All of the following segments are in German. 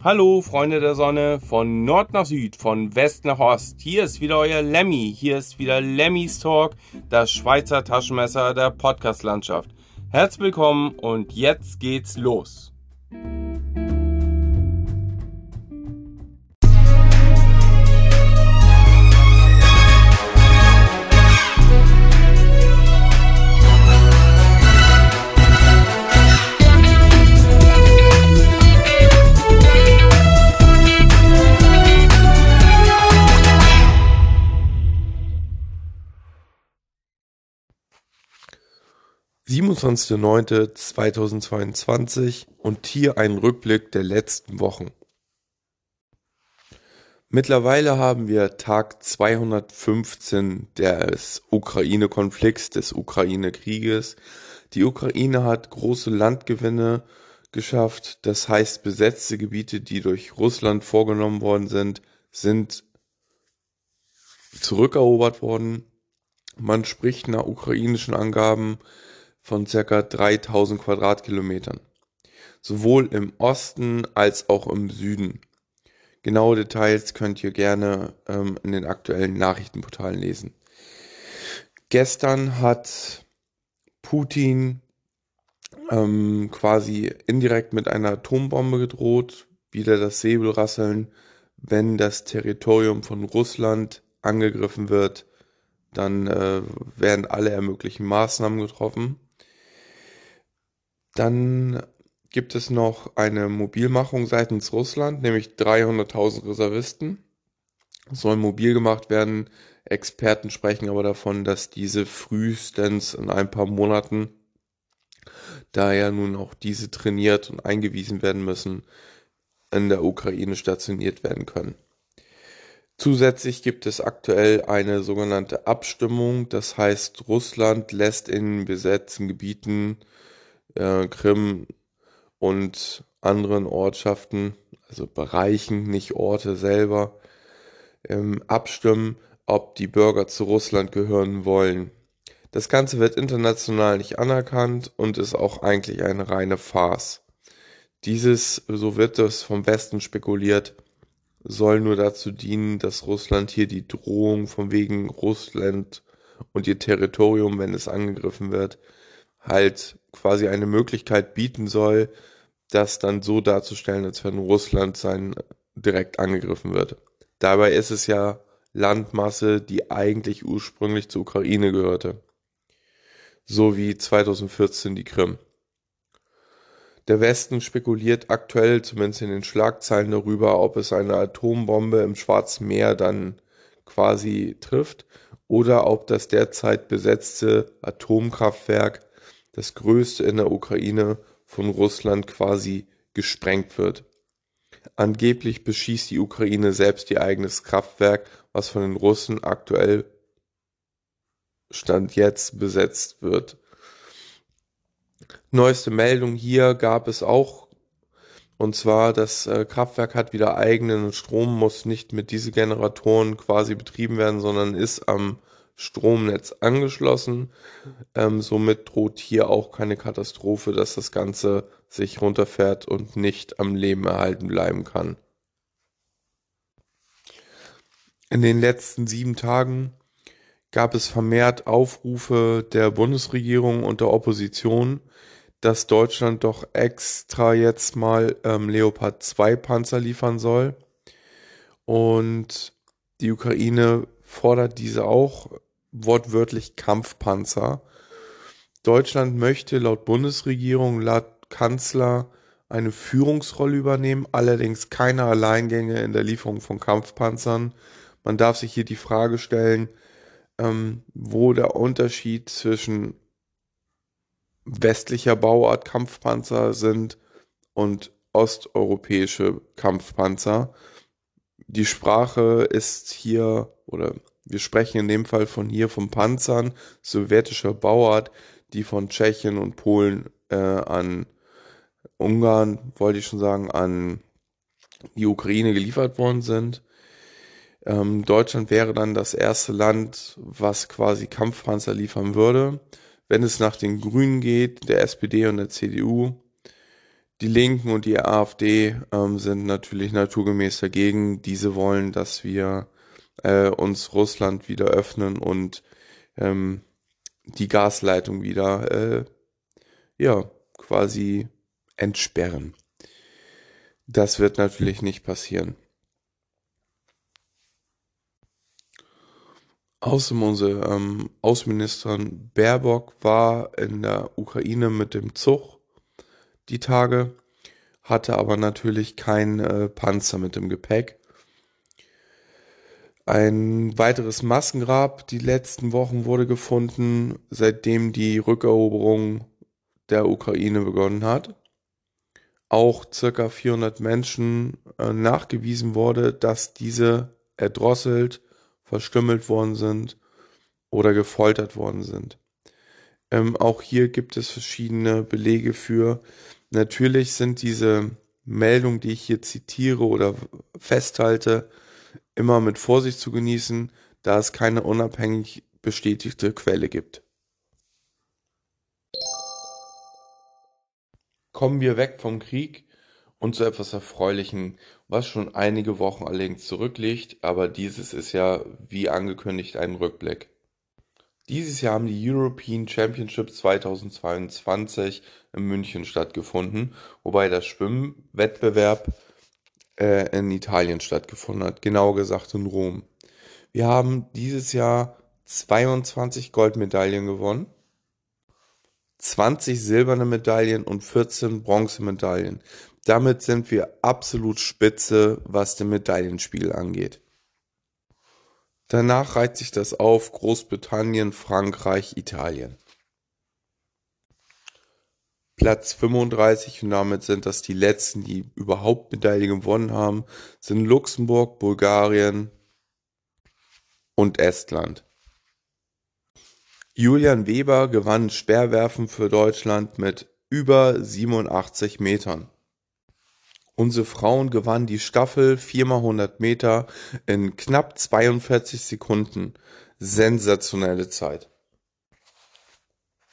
Hallo Freunde der Sonne, von Nord nach Süd, von West nach Ost. Hier ist wieder euer Lemmy. Hier ist wieder Lemmys Talk, das Schweizer Taschenmesser der Podcast-Landschaft. Herzlich willkommen und jetzt geht's los. 27.09.2022 und hier ein Rückblick der letzten Wochen. Mittlerweile haben wir Tag 215 des Ukraine-Konflikts, des Ukraine-Krieges. Die Ukraine hat große Landgewinne geschafft, das heißt besetzte Gebiete, die durch Russland vorgenommen worden sind, sind zurückerobert worden. Man spricht nach ukrainischen Angaben von circa 3000 Quadratkilometern, sowohl im Osten als auch im Süden. Genaue Details könnt ihr gerne ähm, in den aktuellen Nachrichtenportalen lesen. Gestern hat Putin ähm, quasi indirekt mit einer Atombombe gedroht, wieder das Säbelrasseln, wenn das Territorium von Russland angegriffen wird, dann äh, werden alle ermöglichen Maßnahmen getroffen. Dann gibt es noch eine Mobilmachung seitens Russland, nämlich 300.000 Reservisten sollen mobil gemacht werden. Experten sprechen aber davon, dass diese frühestens in ein paar Monaten, da ja nun auch diese trainiert und eingewiesen werden müssen, in der Ukraine stationiert werden können. Zusätzlich gibt es aktuell eine sogenannte Abstimmung, das heißt Russland lässt in besetzten Gebieten äh, Krim und anderen Ortschaften, also Bereichen, nicht Orte selber, ähm, abstimmen, ob die Bürger zu Russland gehören wollen. Das Ganze wird international nicht anerkannt und ist auch eigentlich eine reine Farce. Dieses, so wird es vom Westen spekuliert, soll nur dazu dienen, dass Russland hier die Drohung von wegen Russland und ihr Territorium, wenn es angegriffen wird, halt quasi eine Möglichkeit bieten soll, das dann so darzustellen, als wenn Russland sein direkt angegriffen wird. Dabei ist es ja Landmasse, die eigentlich ursprünglich zur Ukraine gehörte. So wie 2014 die Krim. Der Westen spekuliert aktuell, zumindest in den Schlagzeilen darüber, ob es eine Atombombe im Schwarzen Meer dann quasi trifft oder ob das derzeit besetzte Atomkraftwerk das größte in der Ukraine von Russland quasi gesprengt wird. Angeblich beschießt die Ukraine selbst ihr eigenes Kraftwerk, was von den Russen aktuell Stand jetzt besetzt wird. Neueste Meldung hier gab es auch, und zwar das äh, Kraftwerk hat wieder eigenen Strom, muss nicht mit Dieselgeneratoren quasi betrieben werden, sondern ist am Stromnetz angeschlossen. Ähm, somit droht hier auch keine Katastrophe, dass das Ganze sich runterfährt und nicht am Leben erhalten bleiben kann. In den letzten sieben Tagen gab es vermehrt Aufrufe der Bundesregierung und der Opposition, dass Deutschland doch extra jetzt mal ähm, Leopard 2 Panzer liefern soll. Und die Ukraine fordert diese auch wortwörtlich Kampfpanzer. Deutschland möchte laut Bundesregierung, laut Kanzler eine Führungsrolle übernehmen, allerdings keine Alleingänge in der Lieferung von Kampfpanzern. Man darf sich hier die Frage stellen, ähm, wo der Unterschied zwischen westlicher Bauart Kampfpanzer sind und osteuropäische Kampfpanzer. Die Sprache ist hier oder wir sprechen in dem Fall von hier von Panzern sowjetischer Bauart, die von Tschechien und Polen äh, an Ungarn, wollte ich schon sagen, an die Ukraine geliefert worden sind. Ähm, Deutschland wäre dann das erste Land, was quasi Kampfpanzer liefern würde. Wenn es nach den Grünen geht, der SPD und der CDU, Die Linken und die AfD ähm, sind natürlich naturgemäß dagegen. Diese wollen, dass wir äh, uns Russland wieder öffnen und ähm, die Gasleitung wieder äh, ja quasi entsperren. Das wird natürlich nicht passieren. Außerdem unsere ähm, Außenministerin Baerbock war in der Ukraine mit dem Zug die Tage, hatte aber natürlich kein äh, Panzer mit dem Gepäck. Ein weiteres Massengrab die letzten Wochen wurde gefunden, seitdem die Rückeroberung der Ukraine begonnen hat. Auch circa 400 Menschen äh, nachgewiesen wurde, dass diese erdrosselt, verstümmelt worden sind oder gefoltert worden sind. Ähm, auch hier gibt es verschiedene Belege für. Natürlich sind diese Meldungen, die ich hier zitiere oder festhalte, immer mit Vorsicht zu genießen, da es keine unabhängig bestätigte Quelle gibt. Kommen wir weg vom Krieg und zu etwas Erfreulichem, was schon einige Wochen allerdings zurückliegt, aber dieses ist ja, wie angekündigt, ein Rückblick. Dieses Jahr haben die European Championships 2022 in München stattgefunden, wobei der Schwimmwettbewerb äh, in Italien stattgefunden hat, genauer gesagt in Rom. Wir haben dieses Jahr 22 Goldmedaillen gewonnen, 20 silberne Medaillen und 14 Bronzemedaillen. Damit sind wir absolut spitze, was den Medaillenspiegel angeht. Danach reiht sich das auf Großbritannien, Frankreich, Italien. Platz 35 und damit sind das die letzten, die überhaupt Medaille gewonnen haben, sind Luxemburg, Bulgarien und Estland. Julian Weber gewann Speerwerfen für Deutschland mit über 87 Metern. Unsere Frauen gewannen die Staffel 4x100 Meter in knapp 42 Sekunden. Sensationelle Zeit.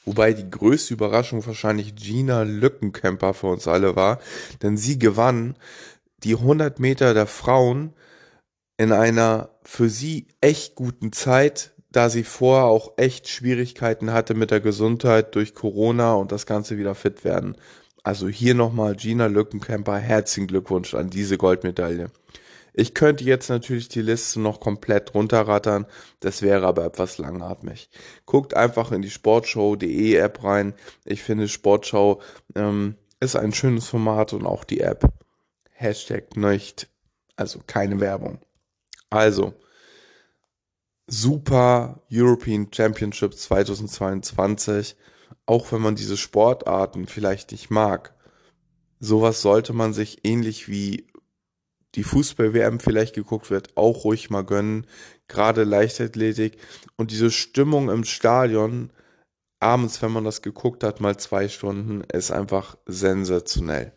Wobei die größte Überraschung wahrscheinlich Gina Lückenkämper für uns alle war, denn sie gewann die 100 Meter der Frauen in einer für sie echt guten Zeit, da sie vorher auch echt Schwierigkeiten hatte mit der Gesundheit durch Corona und das Ganze wieder fit werden. Also hier nochmal Gina Lückenkämper, herzlichen Glückwunsch an diese Goldmedaille. Ich könnte jetzt natürlich die Liste noch komplett runterrattern, das wäre aber etwas langatmig. Guckt einfach in die Sportshow.de App rein. Ich finde Sportschau ähm, ist ein schönes Format und auch die App. Hashtag nicht, also keine Werbung. Also, Super European Championship 2022, auch wenn man diese Sportarten vielleicht nicht mag. Sowas sollte man sich ähnlich wie die Fußball-WM vielleicht geguckt wird, auch ruhig mal gönnen. Gerade Leichtathletik und diese Stimmung im Stadion, abends, wenn man das geguckt hat, mal zwei Stunden, ist einfach sensationell.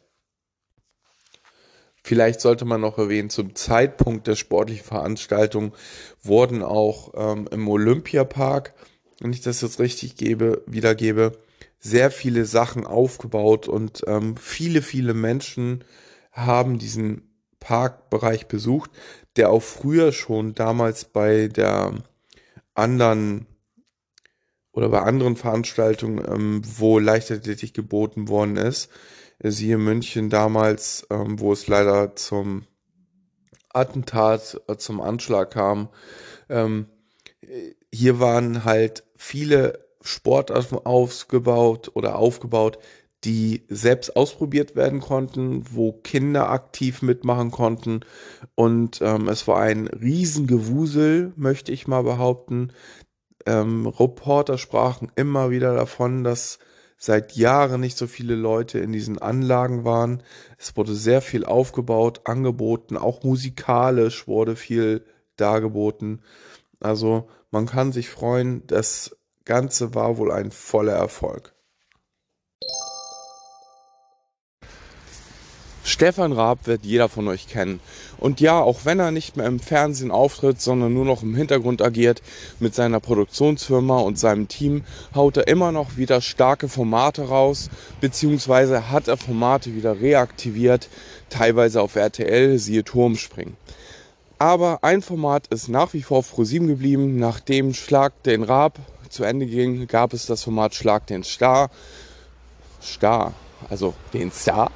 Vielleicht sollte man noch erwähnen, zum Zeitpunkt der sportlichen Veranstaltung wurden auch ähm, im Olympiapark, wenn ich das jetzt richtig gebe, wiedergebe, sehr viele Sachen aufgebaut und ähm, viele, viele Menschen haben diesen Parkbereich besucht, der auch früher schon damals bei der anderen oder bei anderen Veranstaltungen, ähm, wo Leichtathletik geboten worden ist, siehe München damals, ähm, wo es leider zum Attentat, äh, zum Anschlag kam. Ähm, hier waren halt viele Sportarten aufgebaut oder aufgebaut, die selbst ausprobiert werden konnten, wo Kinder aktiv mitmachen konnten. Und ähm, es war ein Riesengewusel, möchte ich mal behaupten. Ähm, Reporter sprachen immer wieder davon, dass seit Jahren nicht so viele Leute in diesen Anlagen waren. Es wurde sehr viel aufgebaut, angeboten, auch musikalisch wurde viel dargeboten. Also man kann sich freuen, das Ganze war wohl ein voller Erfolg. Stefan Raab wird jeder von euch kennen. Und ja, auch wenn er nicht mehr im Fernsehen auftritt, sondern nur noch im Hintergrund agiert mit seiner Produktionsfirma und seinem Team, haut er immer noch wieder starke Formate raus, beziehungsweise hat er Formate wieder reaktiviert, teilweise auf RTL, siehe Turmspringen. Aber ein Format ist nach wie vor auf ProSieben geblieben. Nachdem Schlag den Raab zu Ende ging, gab es das Format Schlag den Star. Star, also den Star.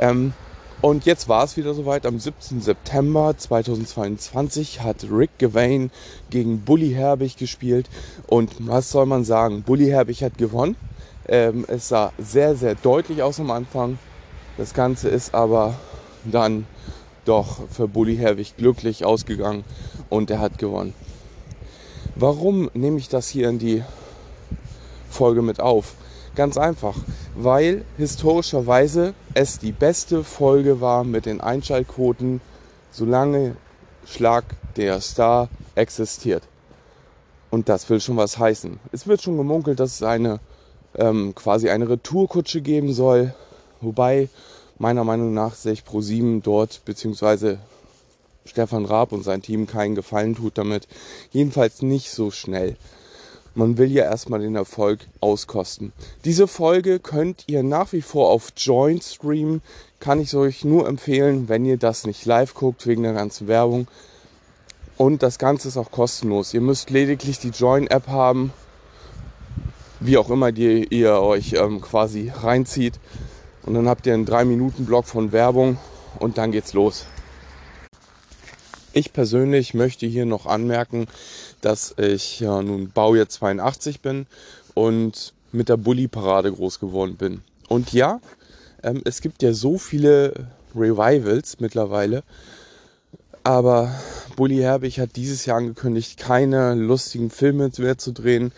Ähm, und jetzt war es wieder soweit. Am 17. September 2022 hat Rick Gavane gegen Bully Herbig gespielt. Und was soll man sagen? Bully Herbig hat gewonnen. Ähm, es sah sehr, sehr deutlich aus am Anfang. Das Ganze ist aber dann doch für Bully Herbig glücklich ausgegangen und er hat gewonnen. Warum nehme ich das hier in die Folge mit auf? Ganz einfach, weil historischerweise es die beste Folge war mit den Einschaltquoten, solange Schlag der Star existiert. Und das will schon was heißen. Es wird schon gemunkelt, dass es eine ähm, quasi eine Retourkutsche geben soll, wobei meiner Meinung nach sich Pro7 dort beziehungsweise Stefan Raab und sein Team keinen Gefallen tut damit. Jedenfalls nicht so schnell. Man will ja erstmal den Erfolg auskosten. Diese Folge könnt ihr nach wie vor auf Join streamen. Kann ich euch nur empfehlen, wenn ihr das nicht live guckt, wegen der ganzen Werbung. Und das Ganze ist auch kostenlos. Ihr müsst lediglich die Join-App haben, wie auch immer die ihr euch ähm, quasi reinzieht. Und dann habt ihr einen 3-Minuten-Block von Werbung und dann geht's los. Ich persönlich möchte hier noch anmerken, dass ich ja nun Baujahr 82 bin und mit der Bully-Parade groß geworden bin. Und ja, ähm, es gibt ja so viele Revivals mittlerweile, aber Bully Herbig hat dieses Jahr angekündigt, keine lustigen Filme mehr zu drehen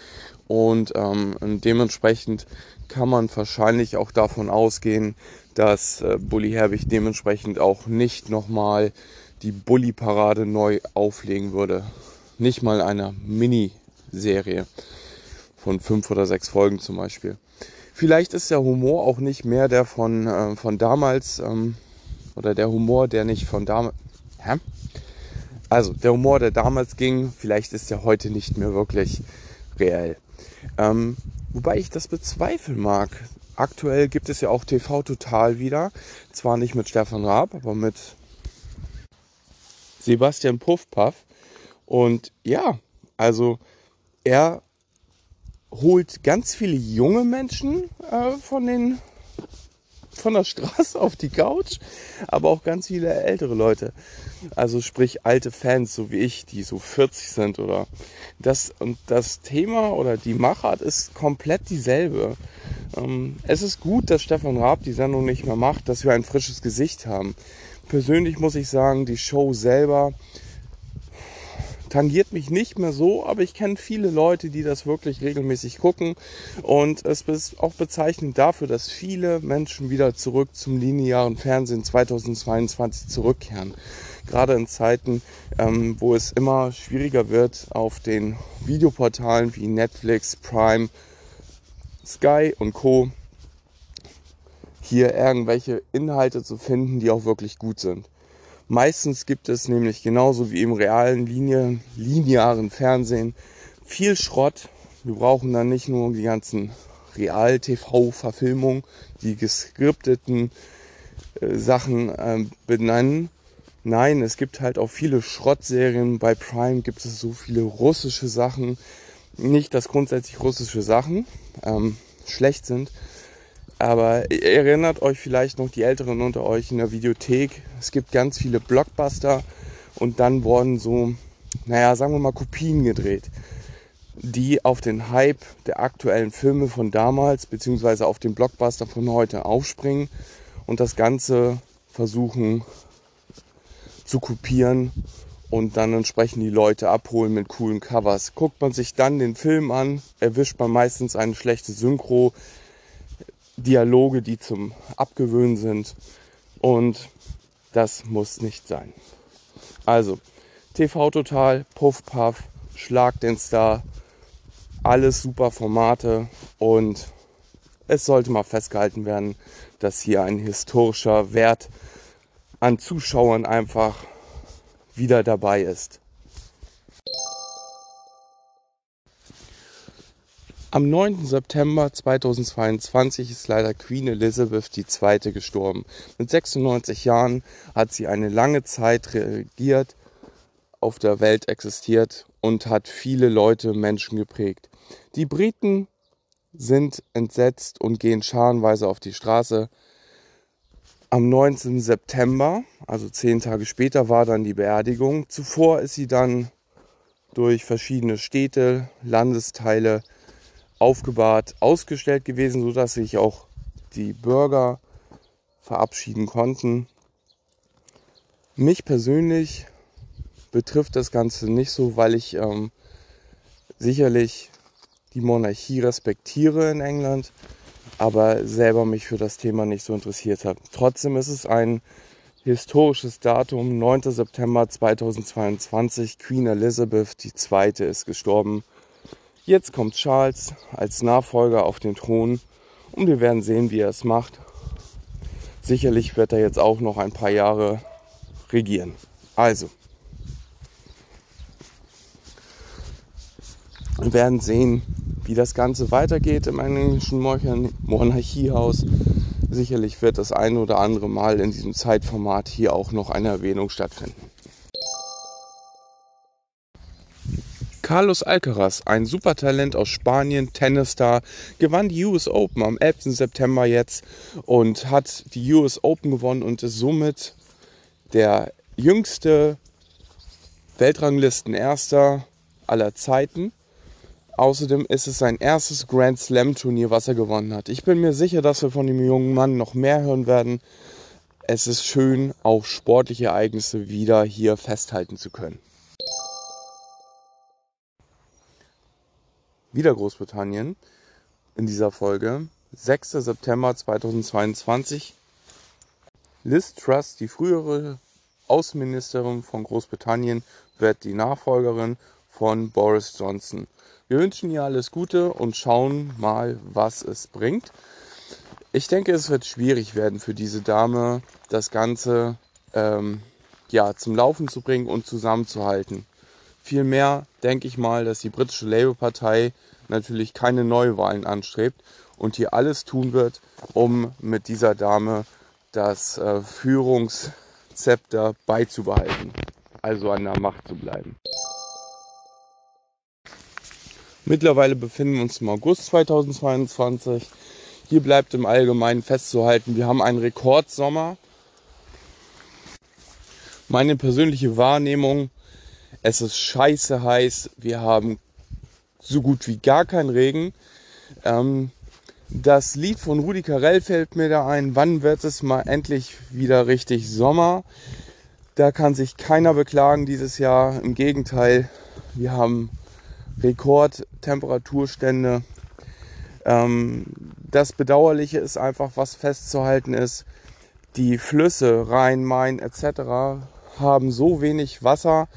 und ähm, dementsprechend kann man wahrscheinlich auch davon ausgehen, dass äh, Bully Herbig dementsprechend auch nicht nochmal die Bully-Parade neu auflegen würde nicht mal einer Miniserie von fünf oder sechs Folgen zum Beispiel. Vielleicht ist der Humor auch nicht mehr der von, äh, von damals ähm, oder der Humor, der nicht von damals. Hä? Also der Humor, der damals ging, vielleicht ist der heute nicht mehr wirklich reell. Ähm, wobei ich das bezweifeln mag. Aktuell gibt es ja auch TV Total wieder. Zwar nicht mit Stefan Raab, aber mit Sebastian Puffpaff. Und ja, also er holt ganz viele junge Menschen äh, von den von der Straße auf die Couch, aber auch ganz viele ältere Leute. Also sprich alte Fans, so wie ich, die so 40 sind oder das und das Thema oder die Machart ist komplett dieselbe. Ähm, es ist gut, dass Stefan Raab die Sendung nicht mehr macht, dass wir ein frisches Gesicht haben. Persönlich muss ich sagen, die Show selber tangiert mich nicht mehr so, aber ich kenne viele Leute, die das wirklich regelmäßig gucken. Und es ist auch bezeichnend dafür, dass viele Menschen wieder zurück zum linearen Fernsehen 2022 zurückkehren. Gerade in Zeiten, ähm, wo es immer schwieriger wird, auf den Videoportalen wie Netflix, Prime, Sky und Co. hier irgendwelche Inhalte zu finden, die auch wirklich gut sind. Meistens gibt es nämlich genauso wie im realen Linie, linearen Fernsehen viel Schrott. Wir brauchen dann nicht nur die ganzen Real-TV-Verfilmungen, die geskripteten äh, Sachen äh, benennen. Nein, es gibt halt auch viele Schrottserien. Bei Prime gibt es so viele russische Sachen. Nicht, dass grundsätzlich russische Sachen ähm, schlecht sind, aber erinnert euch vielleicht noch die Älteren unter euch in der Videothek. Es gibt ganz viele Blockbuster und dann wurden so, naja, sagen wir mal Kopien gedreht, die auf den Hype der aktuellen Filme von damals beziehungsweise auf den Blockbuster von heute aufspringen und das Ganze versuchen zu kopieren und dann entsprechend die Leute abholen mit coolen Covers. Guckt man sich dann den Film an, erwischt man meistens eine schlechte Synchro, Dialoge, die zum Abgewöhnen sind. Und das muss nicht sein. Also, TV Total, Puff Puff, Schlag den Star, alles super Formate und es sollte mal festgehalten werden, dass hier ein historischer Wert an Zuschauern einfach wieder dabei ist. Am 9. September 2022 ist leider Queen Elizabeth II. gestorben. Mit 96 Jahren hat sie eine lange Zeit regiert, auf der Welt existiert und hat viele Leute, Menschen geprägt. Die Briten sind entsetzt und gehen scharenweise auf die Straße. Am 19. September, also zehn Tage später, war dann die Beerdigung. Zuvor ist sie dann durch verschiedene Städte, Landesteile, aufgebahrt, ausgestellt gewesen, sodass sich auch die Bürger verabschieden konnten. Mich persönlich betrifft das Ganze nicht so, weil ich ähm, sicherlich die Monarchie respektiere in England, aber selber mich für das Thema nicht so interessiert habe. Trotzdem ist es ein historisches Datum, 9. September 2022. Queen Elizabeth II. ist gestorben. Jetzt kommt Charles als Nachfolger auf den Thron und wir werden sehen, wie er es macht. Sicherlich wird er jetzt auch noch ein paar Jahre regieren. Also, wir werden sehen, wie das Ganze weitergeht im englischen Monarchiehaus. Sicherlich wird das ein oder andere Mal in diesem Zeitformat hier auch noch eine Erwähnung stattfinden. Carlos Alcaraz, ein Supertalent aus Spanien, Tennisstar, gewann die US Open am 11. September jetzt und hat die US Open gewonnen und ist somit der jüngste Weltranglistenerster aller Zeiten. Außerdem ist es sein erstes Grand Slam Turnier, was er gewonnen hat. Ich bin mir sicher, dass wir von dem jungen Mann noch mehr hören werden. Es ist schön, auch sportliche Ereignisse wieder hier festhalten zu können. Wieder Großbritannien in dieser Folge. 6. September 2022. Liz Truss, die frühere Außenministerin von Großbritannien, wird die Nachfolgerin von Boris Johnson. Wir wünschen ihr alles Gute und schauen mal, was es bringt. Ich denke, es wird schwierig werden für diese Dame, das Ganze ähm, ja, zum Laufen zu bringen und zusammenzuhalten. Vielmehr denke ich mal, dass die britische Labour-Partei natürlich keine Neuwahlen anstrebt und hier alles tun wird, um mit dieser Dame das äh, Führungszepter beizubehalten, also an der Macht zu bleiben. Mittlerweile befinden wir uns im August 2022. Hier bleibt im Allgemeinen festzuhalten, wir haben einen Rekordsommer. Meine persönliche Wahrnehmung es ist scheiße heiß. Wir haben so gut wie gar keinen Regen. Ähm, das Lied von Rudi Carell fällt mir da ein. Wann wird es mal endlich wieder richtig Sommer? Da kann sich keiner beklagen dieses Jahr. Im Gegenteil, wir haben Rekordtemperaturstände. Ähm, das Bedauerliche ist einfach, was festzuhalten ist, die Flüsse Rhein, Main etc. haben so wenig Wasser,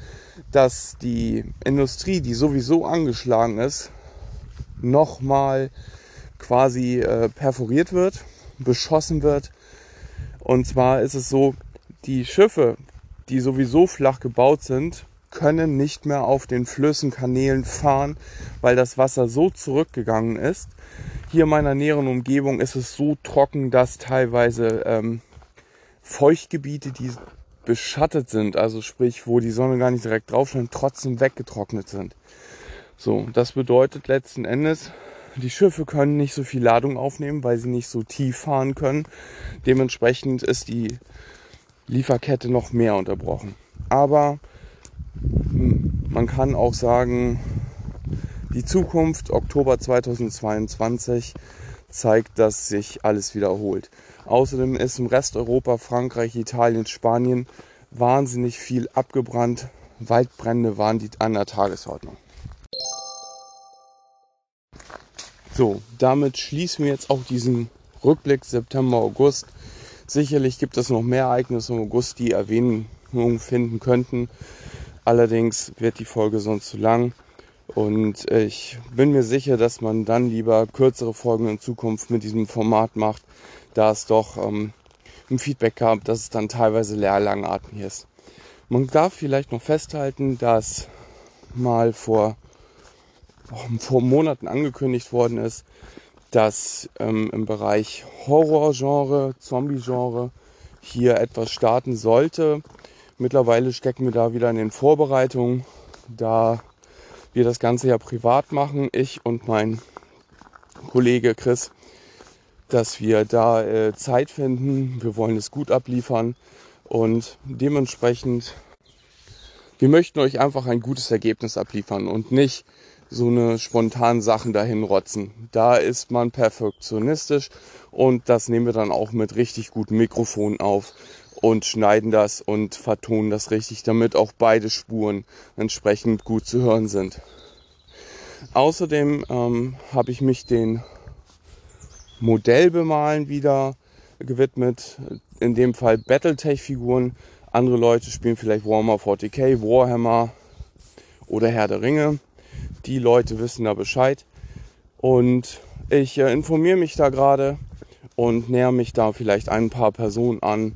dass die Industrie, die sowieso angeschlagen ist, nochmal quasi äh, perforiert wird, beschossen wird. Und zwar ist es so, die Schiffe, die sowieso flach gebaut sind, können nicht mehr auf den Flüssen, Kanälen fahren, weil das Wasser so zurückgegangen ist. Hier in meiner näheren Umgebung ist es so trocken, dass teilweise ähm, Feuchtgebiete, die beschattet sind, also sprich, wo die Sonne gar nicht direkt drauf scheint, trotzdem weggetrocknet sind. So, das bedeutet letzten Endes, die Schiffe können nicht so viel Ladung aufnehmen, weil sie nicht so tief fahren können. Dementsprechend ist die Lieferkette noch mehr unterbrochen. Aber hm, man kann auch sagen, die Zukunft, Oktober 2022, zeigt, dass sich alles wiederholt. Außerdem ist im Rest Europa, Frankreich, Italien, Spanien wahnsinnig viel abgebrannt. Waldbrände waren die an der Tagesordnung. So, damit schließen wir jetzt auch diesen Rückblick September, August. Sicherlich gibt es noch mehr Ereignisse im August, die Erwähnung finden könnten. Allerdings wird die Folge sonst zu lang. Und ich bin mir sicher, dass man dann lieber kürzere Folgen in Zukunft mit diesem Format macht, da es doch ähm, ein Feedback gab, dass es dann teilweise leer langatmig ist. Man darf vielleicht noch festhalten, dass mal vor, oh, vor Monaten angekündigt worden ist, dass ähm, im Bereich Horrorgenre, Zombie-Genre hier etwas starten sollte. Mittlerweile stecken wir da wieder in den Vorbereitungen, da wir das Ganze ja privat machen, ich und mein Kollege Chris, dass wir da äh, Zeit finden. Wir wollen es gut abliefern und dementsprechend, wir möchten euch einfach ein gutes Ergebnis abliefern und nicht so eine spontanen Sachen dahin rotzen. Da ist man perfektionistisch und das nehmen wir dann auch mit richtig gutem Mikrofon auf und schneiden das und vertonen das richtig, damit auch beide Spuren entsprechend gut zu hören sind. Außerdem ähm, habe ich mich den Modellbemalen wieder gewidmet. In dem Fall Battletech-Figuren. Andere Leute spielen vielleicht Warhammer 40k, Warhammer oder Herr der Ringe. Die Leute wissen da Bescheid. Und ich äh, informiere mich da gerade und näher mich da vielleicht ein paar Personen an,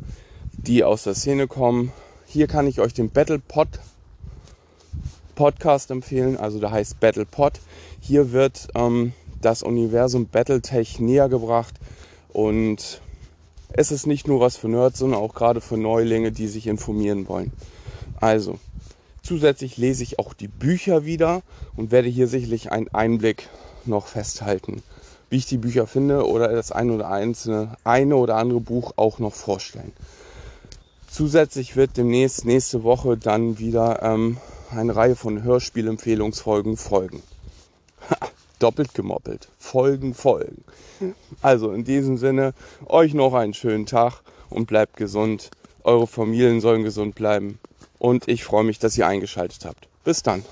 die aus der Szene kommen. Hier kann ich euch den Battle Pod Podcast empfehlen, also der heißt Battle Pod. Hier wird ähm, das Universum Battletech näher gebracht und es ist nicht nur was für Nerds, sondern auch gerade für Neulinge, die sich informieren wollen. Also, zusätzlich lese ich auch die Bücher wieder und werde hier sicherlich einen Einblick noch festhalten, wie ich die Bücher finde oder das ein oder einzelne, eine oder andere Buch auch noch vorstellen. Zusätzlich wird demnächst nächste Woche dann wieder ähm, eine Reihe von Hörspielempfehlungsfolgen folgen doppelt gemoppelt. Folgen, Folgen. Also in diesem Sinne, euch noch einen schönen Tag und bleibt gesund. Eure Familien sollen gesund bleiben. Und ich freue mich, dass ihr eingeschaltet habt. Bis dann.